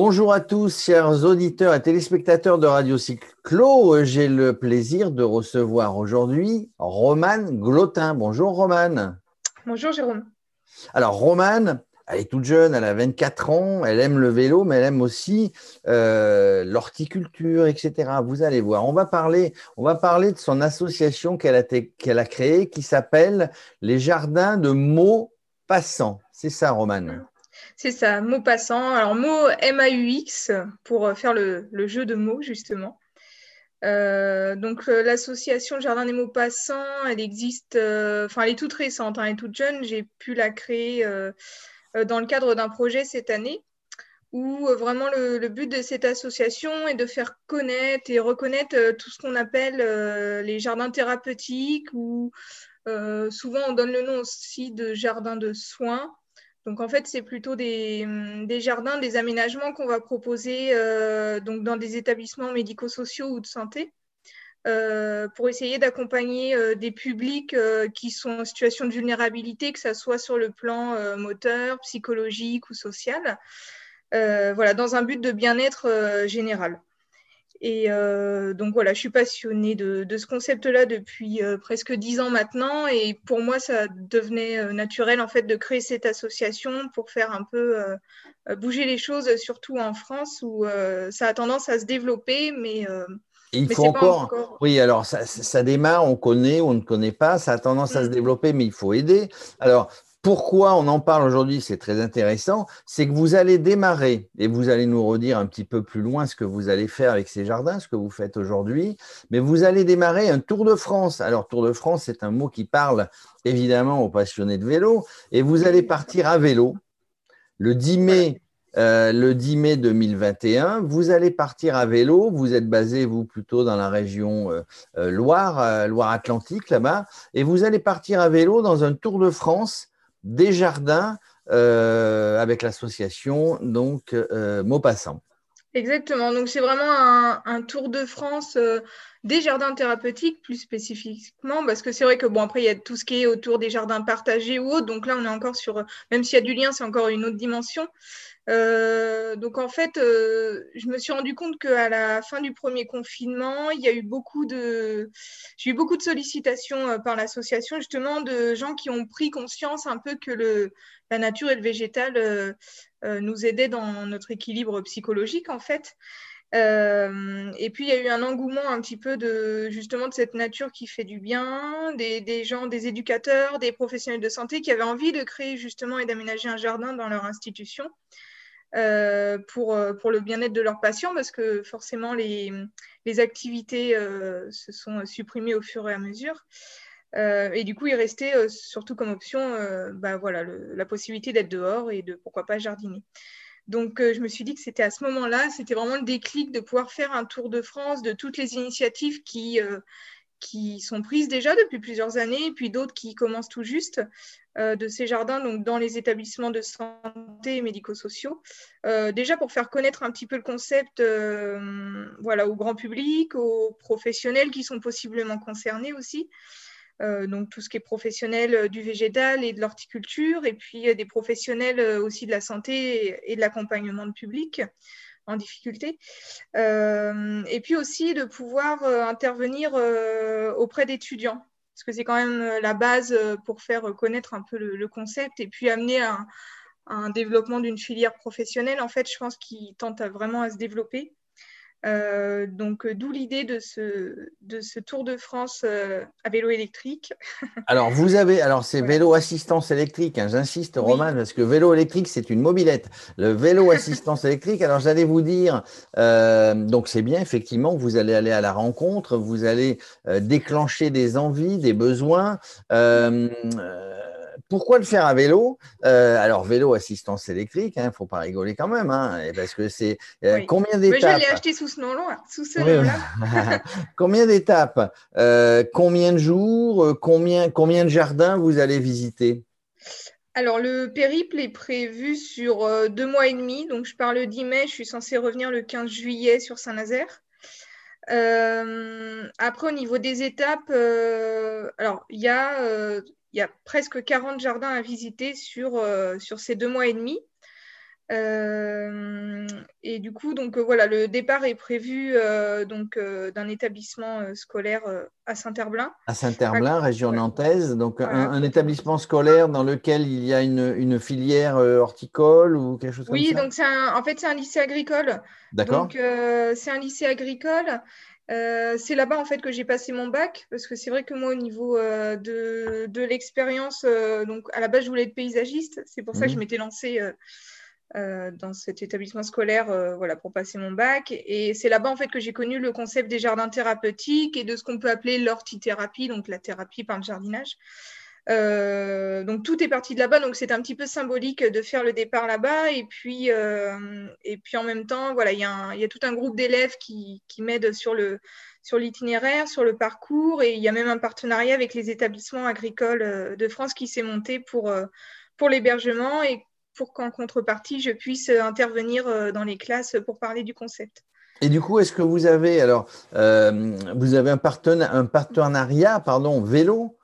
Bonjour à tous, chers auditeurs et téléspectateurs de Radio Cyclo. J'ai le plaisir de recevoir aujourd'hui Romane Glotin. Bonjour Romane. Bonjour Jérôme. Alors Romane, elle est toute jeune, elle a 24 ans, elle aime le vélo, mais elle aime aussi euh, l'horticulture, etc. Vous allez voir. On va parler, on va parler de son association qu'elle a, qu'elle a créée qui s'appelle les Jardins de Maupassant. C'est ça, Romane c'est ça, mot passant. Alors, mot M-A-U-X pour euh, faire le, jeu de mots, justement. Euh, donc, euh, l'association Jardin des mots passants, elle existe, enfin, elle est toute récente, hein, elle est toute jeune. J'ai pu la créer dans le cadre d'un projet cette année où vraiment le, but de cette association est de faire connaître et reconnaître tout ce qu'on appelle les jardins thérapeutiques ou souvent on donne le nom aussi de jardins de soins. Donc en fait, c'est plutôt des, jardins, des aménagements qu'on va proposer euh, dans des établissements médico-sociaux ou de santé euh, pour essayer d'accompagner euh, des publics qui sont en situation de vulnérabilité, que ce soit sur le plan moteur, psychologique ou social, voilà, dans un but de bien-être général. Et euh, donc voilà, je suis passionnée de, ce concept-là depuis euh, presque dix ans maintenant. Et pour moi, ça devenait euh, naturel en fait de créer cette association pour faire un peu bouger les choses, surtout en France où ça a tendance à se développer, mais il faut encore... Oui, alors ça, ça, démarre, on connaît ou on ne connaît pas, ça a tendance à se mm. développer, mais il faut aider. Alors, pourquoi on en parle aujourd'hui, c'est très intéressant, c'est que vous allez démarrer et vous allez nous redire un petit peu plus loin ce que vous allez faire avec ces jardins, ce que vous faites aujourd'hui, mais vous allez démarrer un Tour de France. Alors Tour de France, c'est un mot qui parle évidemment aux passionnés de vélo et vous allez partir à vélo le 10 mai. Euh, le 10 mai 2021, vous allez partir à vélo. Vous êtes basé, vous, plutôt dans la région euh, euh, Loire, Loire-Atlantique, là-bas. Et vous allez partir à vélo dans un Tour de France des jardins euh, avec l'association donc euh, Maupassant. Exactement. Donc c'est vraiment un, tour de France euh, des jardins thérapeutiques plus spécifiquement parce que c'est vrai que bon après il y a tout ce qui est autour des jardins partagés ou autres. Donc là on est encore sur même s'il y a du lien c'est encore une autre dimension. Euh, donc en fait, euh, je me suis rendu compte qu'à la fin du premier confinement, il y a eu beaucoup de, j'ai eu beaucoup de sollicitations euh, par l'association justement de gens qui ont pris conscience un peu que la nature et le végétal nous aidaient dans notre équilibre psychologique en fait. Et puis il y a eu un engouement un petit peu de justement de cette nature qui fait du bien, des, gens, des éducateurs, des professionnels de santé qui avaient envie de créer justement et d'aménager un jardin dans leur institution. Euh, pour, euh, pour le bien-être de leurs patients parce que forcément les, les activités euh, se sont supprimées au fur et à mesure. et du coup, il restait surtout comme option bah, voilà, la possibilité d'être dehors et de pourquoi pas jardiner. Donc, je me suis dit que c'était à ce moment-là, c'était vraiment le déclic de pouvoir faire un tour de France de toutes les initiatives qui, qui sont prises déjà depuis plusieurs années, et puis d'autres qui commencent tout juste, euh, de ces jardins donc dans les établissements de santé et médico-sociaux. Euh, déjà pour faire connaître un petit peu le concept euh, voilà, au grand public, aux professionnels qui sont possiblement concernés aussi. Donc tout ce qui est professionnel du végétal et de l'horticulture, et puis des professionnels aussi de la santé et de l'accompagnement de public en difficulté. Euh, et puis aussi de pouvoir euh, intervenir euh, auprès d'étudiants, parce que c'est quand même la base pour faire connaître un peu le, concept et puis amener un, un développement d'une filière professionnelle, en fait, je pense, qui tente vraiment à se développer. Euh, donc, euh, d'où l'idée de ce, de ce Tour de France euh, à vélo électrique. alors, vous avez, alors c'est vélo assistance électrique, hein, j'insiste, Roman, parce que vélo électrique, c'est une mobilette. Le vélo assistance électrique, alors j'allais vous dire, donc c'est bien, effectivement, vous allez aller à la rencontre, vous allez déclencher des envies, des besoins pourquoi le faire à vélo? Euh, Alors, vélo assistance électrique, il hein, ne faut pas rigoler quand même, hein, parce que c'est euh, combien d'étapes Je l'ai acheté sous ce nom-là. Sous ce nom-là. combien d'étapes? Euh, Combien de jours? Combien, combien de jardins vous allez visiter? Alors, le périple est prévu sur deux mois et demi. Donc, je pars le 10 mai, je suis censée revenir le 15 juillet sur Saint-Nazaire. après, au niveau des étapes, alors il y a il y a presque 40 jardins à visiter sur, euh, sur ces deux mois et demi. Euh, et du coup, donc voilà, le départ est prévu donc d'un établissement scolaire à Saint-Herblain. À Saint-Herblain, région nantaise, donc un, établissement scolaire dans lequel il y a une, filière horticole ou quelque chose comme ça. Oui, donc en fait c'est un lycée agricole. D'accord. Donc c'est un lycée agricole. Euh, c'est là-bas en fait que j'ai passé mon bac parce que c'est vrai que moi au niveau euh, de, l'expérience, euh, donc à la base je voulais être paysagiste, c'est pour ça que je mhm. m'étais lancée dans cet établissement scolaire voilà, pour passer mon bac et c'est là-bas en fait que j'ai connu le concept des jardins thérapeutiques et de ce qu'on peut appeler l'hortithérapie, donc la thérapie par le jardinage. Euh, donc tout est parti de là-bas, donc c'est un petit peu symbolique de faire le départ là-bas. Et puis, euh, et puis en même temps, voilà, il y, a tout un groupe d'élèves qui, m'aident sur le sur l'itinéraire, sur le parcours, et il y a même un partenariat avec les établissements agricoles euh, de France qui s'est monté pour, pour l'hébergement et pour qu'en contrepartie, je puisse intervenir dans les classes pour parler du concept. Et du coup, est-ce que vous avez alors vous avez un, un partenariat pardon vélo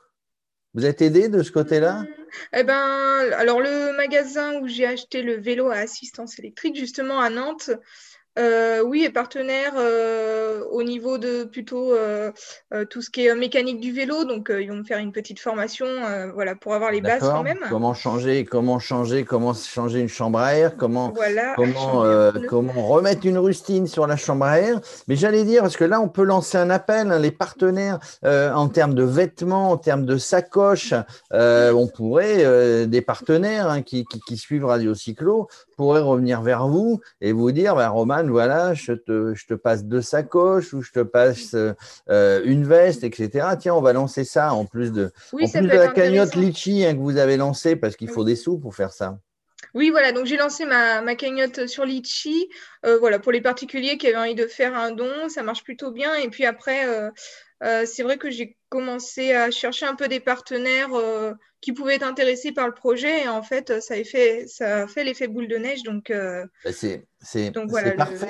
vous êtes aidé de ce côté-là? Eh ben, alors le magasin où j'ai acheté le vélo à assistance électrique, justement à Nantes, euh, oui, est partenaire euh, au niveau de plutôt euh, tout ce qui est mécanique du vélo. Donc, ils vont me faire une petite formation voilà, pour avoir les bases quand même. Comment changer, comment changer, comment changer une chambre à air, comment, comment, comment remettre une rustine sur la chambre à air? Mais j'allais dire, parce que là, on peut lancer un appel, hein, les partenaires en termes de vêtements, en termes de sacoches, on pourrait, des partenaires hein, qui, qui, suivent Radio Cyclo, pourraient revenir vers vous et vous dire, bah, Roman, voilà, je te, je te passe deux sacoches ou je te passe euh, une veste, etc. Tiens, on va lancer ça en plus de, la cagnotte Litchi hein, que vous avez lancée parce qu'il faut des sous pour faire ça. Oui, voilà, donc j'ai lancé ma, ma, cagnotte sur Litchi. Euh, voilà, pour les particuliers qui avaient envie de faire un don, ça marche plutôt bien. Et puis après, euh, euh, c'est vrai que j'ai commencé à chercher un peu des partenaires qui pouvaient être intéressés par le projet. Et en fait, ça a fait, ça a fait l'effet boule de neige. Donc, c'est parfait.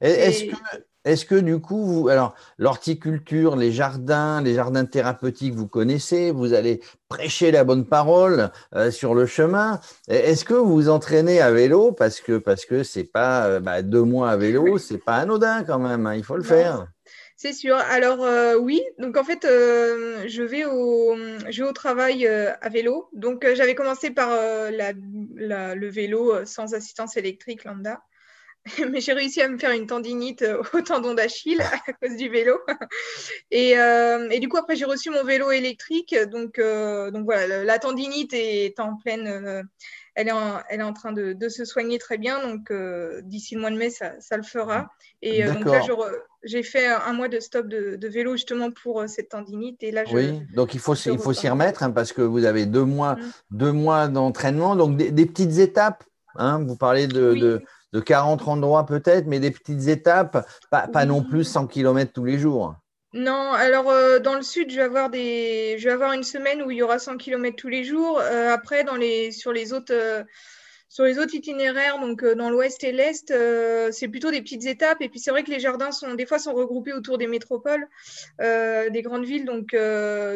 Est-ce que, est que, du coup, vous, alors, l'horticulture, les jardins, les jardins thérapeutiques, vous connaissez, vous allez prêcher la bonne parole euh, sur le chemin. Est-ce que vous vous entraînez à vélo parce que parce que c'est pas euh, bah, deux mois à vélo, c'est pas anodin quand même. Hein, il faut le faire. C'est sûr. Alors euh, oui, donc en fait, je, vais au, je vais au travail à vélo. Donc j'avais commencé par le vélo sans assistance électrique lambda. mais j'ai réussi à me faire une tendinite euh, au tendon d'Achille à cause du vélo. Euh, et, du coup, après, j'ai reçu mon vélo électrique. Donc, euh, donc voilà, la tendinite est en pleine. Elle, est en, elle est en train de, se soigner très bien. Donc, d'ici le mois de mai, ça, le fera. Et donc là, j'ai fait un mois de stop de, vélo justement pour cette tendinite. Et là, oui, donc il faut, il faut s'y remettre hein, parce que vous avez deux mois, mm. deux mois d'entraînement. Donc, des, petites étapes. Hein, vous parlez de de 40 endroits peut-être, mais des petites étapes, pas, non plus 100 km tous les jours. Non, alors euh, dans le sud, je vais avoir des, je vais avoir une semaine où il y aura 100 km tous les jours. Euh, après, dans les, sur les autres, euh, sur les autres itinéraires, donc euh, dans l'ouest et l'est, euh, c'est plutôt des petites étapes. Et puis c'est vrai que les jardins sont des fois sont regroupés autour des métropoles, euh, des grandes villes. Donc,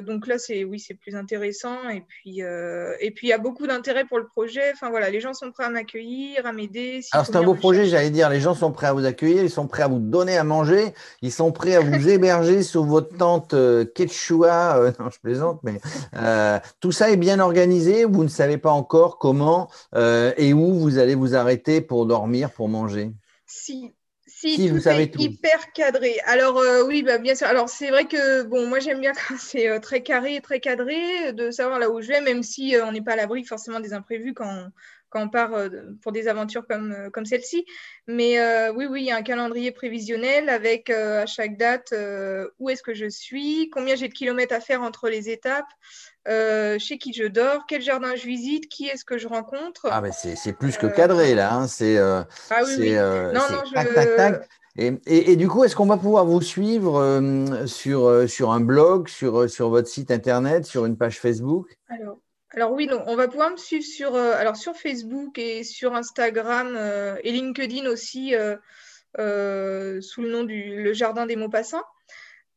donc là, c'est oui, c'est plus intéressant. Et puis et puis il y a beaucoup d'intérêt pour le projet. Enfin voilà, les gens sont prêts à m'accueillir, à m'aider. Alors c'est un beau projet, j'allais dire. Les gens sont prêts à vous accueillir, ils sont prêts à vous donner à manger, ils sont prêts à vous héberger sous votre tente quechua. non, je plaisante, mais tout ça est bien organisé. Vous ne savez pas encore comment et où vous allez vous arrêter pour dormir, pour manger? Si, si, tout vous savez est hyper cadré. Alors euh, oui, bah, bien sûr. Alors c'est vrai que bon, moi j'aime bien quand c'est euh, très carré, très cadré, de savoir là où je vais, même si euh, on n'est pas à l'abri forcément des imprévus quand, quand on part pour des aventures comme, comme celle-ci. Mais oui, oui, il y a un calendrier prévisionnel avec à chaque date où est-ce que je suis, combien j'ai de kilomètres à faire entre les étapes, euh, chez qui je dors, quel jardin je visite, qui est-ce que je rencontre. Ah, mais c'est plus que cadré là. Hein. C'est euh, ah, oui, euh, non, non, tac, tac, tac. Et, et, du coup, est-ce qu'on va pouvoir vous suivre sur, sur un blog, sur, sur votre site internet, sur une page Facebook? Alors, alors oui, on va pouvoir me suivre sur, alors sur Facebook et sur Instagram et LinkedIn aussi sous le nom du Le Jardin des Maupassants.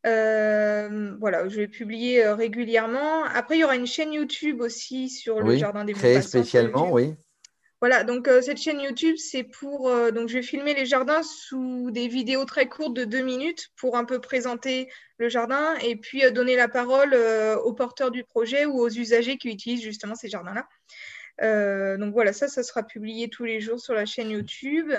Euh, voilà, je vais publier euh, régulièrement. Après, il y aura une chaîne YouTube aussi sur le Jardin des Créée spécialement, oui. Voilà, donc euh, cette chaîne YouTube, c'est pour. Euh, donc, je vais filmer les jardins sous des vidéos très courtes de deux minutes pour un peu présenter le jardin et puis euh, donner la parole aux porteurs du projet ou aux usagers qui utilisent justement ces jardins-là. donc voilà, ça, ça sera publié tous les jours sur la chaîne YouTube.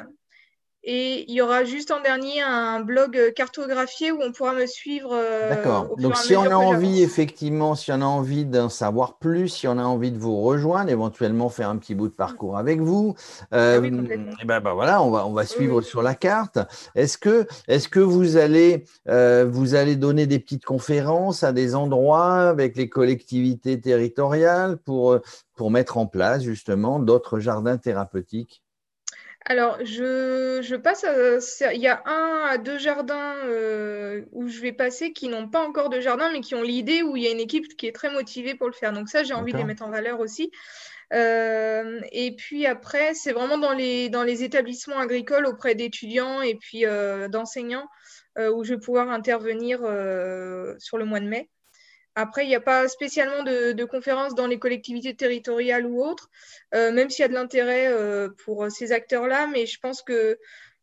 Et il y aura juste en dernier un blog cartographié où on pourra me suivre. Euh, D'accord. Donc, si on a envie, effectivement, si on a envie d'en savoir plus, si on a envie de vous rejoindre, éventuellement faire un petit bout de parcours avec vous, euh, ah et ben, ben, voilà, on va, on va suivre sur la carte. Est-ce que, est que vous, allez, euh, vous allez donner des petites conférences à des endroits avec les collectivités territoriales pour, pour mettre en place justement d'autres jardins thérapeutiques? Alors, je, passe à, Il y a un à deux jardins euh, où je vais passer qui n'ont pas encore de jardin, mais qui ont l'idée où il y a une équipe qui est très motivée pour le faire. Donc ça, j'ai envie de les mettre en valeur aussi. Euh, et puis après, c'est vraiment dans les, dans les établissements agricoles auprès d'étudiants et puis euh, d'enseignants où je vais pouvoir intervenir sur le mois de mai. Après, il n'y a pas spécialement de, conférences dans les collectivités territoriales ou autres, euh, même s'il y a de l'intérêt euh, pour ces acteurs-là, mais je pense que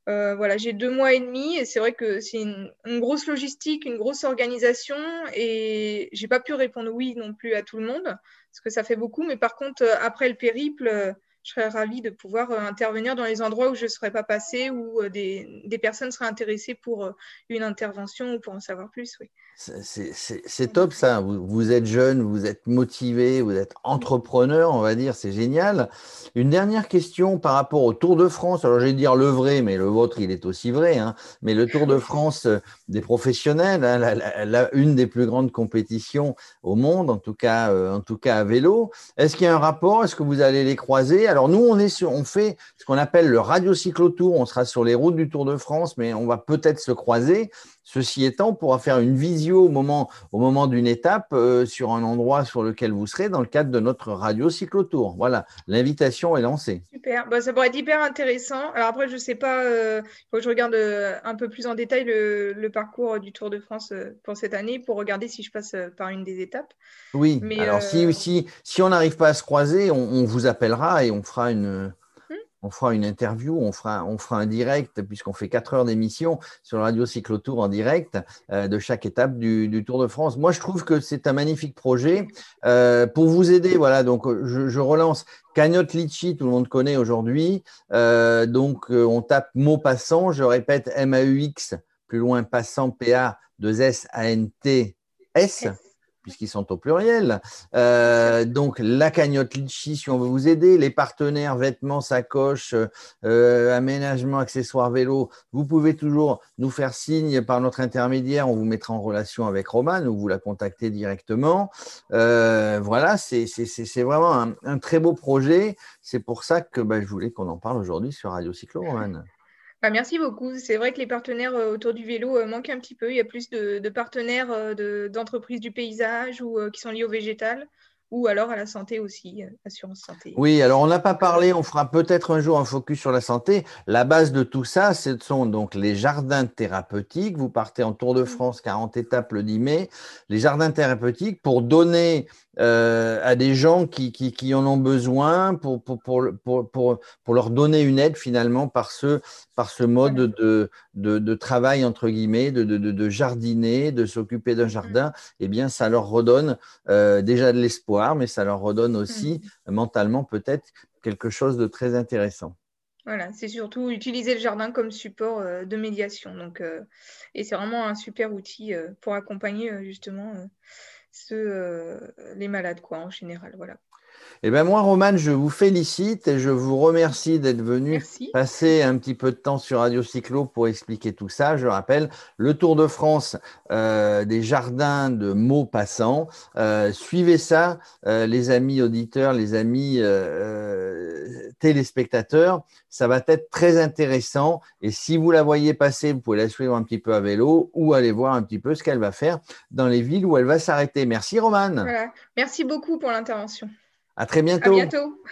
euh, voilà, j'ai deux mois et demi et c'est vrai que c'est une, grosse logistique, une grosse organisation et j'ai pas pu répondre oui non plus à tout le monde parce que ça fait beaucoup, mais par contre, après le périple, je serais ravie de pouvoir intervenir dans les endroits où je ne serais pas passée, ou des, des, personnes seraient intéressées pour une intervention ou pour en savoir plus. Oui. C'est top ça. Vous, êtes jeune, vous êtes motivé, vous êtes entrepreneur, on va dire, c'est génial. Une dernière question par rapport au Tour de France. Alors, je vais dire le vrai, mais le vôtre, il est aussi vrai. Hein. Mais le Tour de France euh, des professionnels, hein, la, une des plus grandes compétitions au monde, en tout cas, euh, en tout cas à vélo. Est-ce qu'il y a un rapport? Est-ce que vous allez les croiser? Alors, nous, on, fait ce qu'on appelle le radio tour. On sera sur les routes du Tour de France, mais on va peut-être se croiser. Ceci étant, on pourra faire une visio au moment, au moment d'une étape euh, sur un endroit sur lequel vous serez dans le cadre de notre radio cyclotour. Voilà, l'invitation est lancée. Super, bah, ça pourrait être hyper intéressant. Alors après, je ne sais pas, euh, il faut que je regarde euh, un peu plus en détail le, parcours du Tour de France pour cette année pour regarder si je passe par une des étapes. Oui, Mais, alors si, si, si on n'arrive pas à se croiser, on vous appellera et on fera une on fera une interview, on fera, on fera un direct, puisqu'on fait quatre heures d'émission sur le Radio Cyclotour en direct euh, de chaque étape du, Tour de France. Moi, je trouve que c'est un magnifique projet. Euh, pour vous aider, voilà, donc je, relance Cagnotte Litchi, tout le monde connaît aujourd'hui. Euh, donc, on tape mot passant, je répète M-A-U-X, plus loin passant, P-A, 2 S-A-N-T-S puisqu'ils sont au pluriel. Euh, donc, la cagnotte Litchi, si on veut vous aider, les partenaires vêtements, sacoches, euh, aménagement, accessoires vélo, vous pouvez toujours nous faire signe par notre intermédiaire. On vous mettra en relation avec Romane ou vous la contactez directement. Euh, voilà, c'est vraiment un, très beau projet. C'est pour ça que bah, je voulais qu'on en parle aujourd'hui sur Radio Cyclo, Romane. Bah, merci beaucoup. C'est vrai que les partenaires euh, autour du vélo euh, manquent un petit peu. Il y a plus de, partenaires euh, d'entreprises du paysage ou qui sont liés au végétal ou alors à la santé aussi, assurance santé. Oui, alors on n'a pas parlé, on fera peut-être un jour un focus sur la santé. La base de tout ça, ce sont donc les jardins thérapeutiques. Vous partez en Tour de mmh. France, 40 étapes le 10 mai. Les jardins thérapeutiques pour donner euh, à des gens qui, qui, qui, en ont besoin pour, pour, pour, pour, pour leur donner une aide finalement par ce, par ce mode de, de, de travail, entre guillemets, de, de, de jardiner, de s'occuper d'un jardin, mm. eh bien, ça leur redonne euh, déjà de l'espoir, mais ça leur redonne aussi mm. mentalement peut-être quelque chose de très intéressant. Voilà, c'est surtout utiliser le jardin comme support euh, de médiation. Donc, et c'est vraiment un super outil pour accompagner justement ceux, euh, les malades, quoi, en général. Voilà. Eh bien, moi, Romane, je vous félicite et je vous remercie d'être venu passer un petit peu de temps sur Radio Cyclo pour expliquer tout ça. Je rappelle, le Tour de France euh, des jardins de mots passants. Euh, suivez ça, euh, les amis auditeurs, les amis téléspectateurs. Ça va être très intéressant. Et si vous la voyez passer, vous pouvez la suivre un petit peu à vélo ou aller voir un petit peu ce qu'elle va faire dans les villes où elle va s'arrêter. Merci, Romane. Merci beaucoup pour l'intervention. À très bientôt. À bientôt.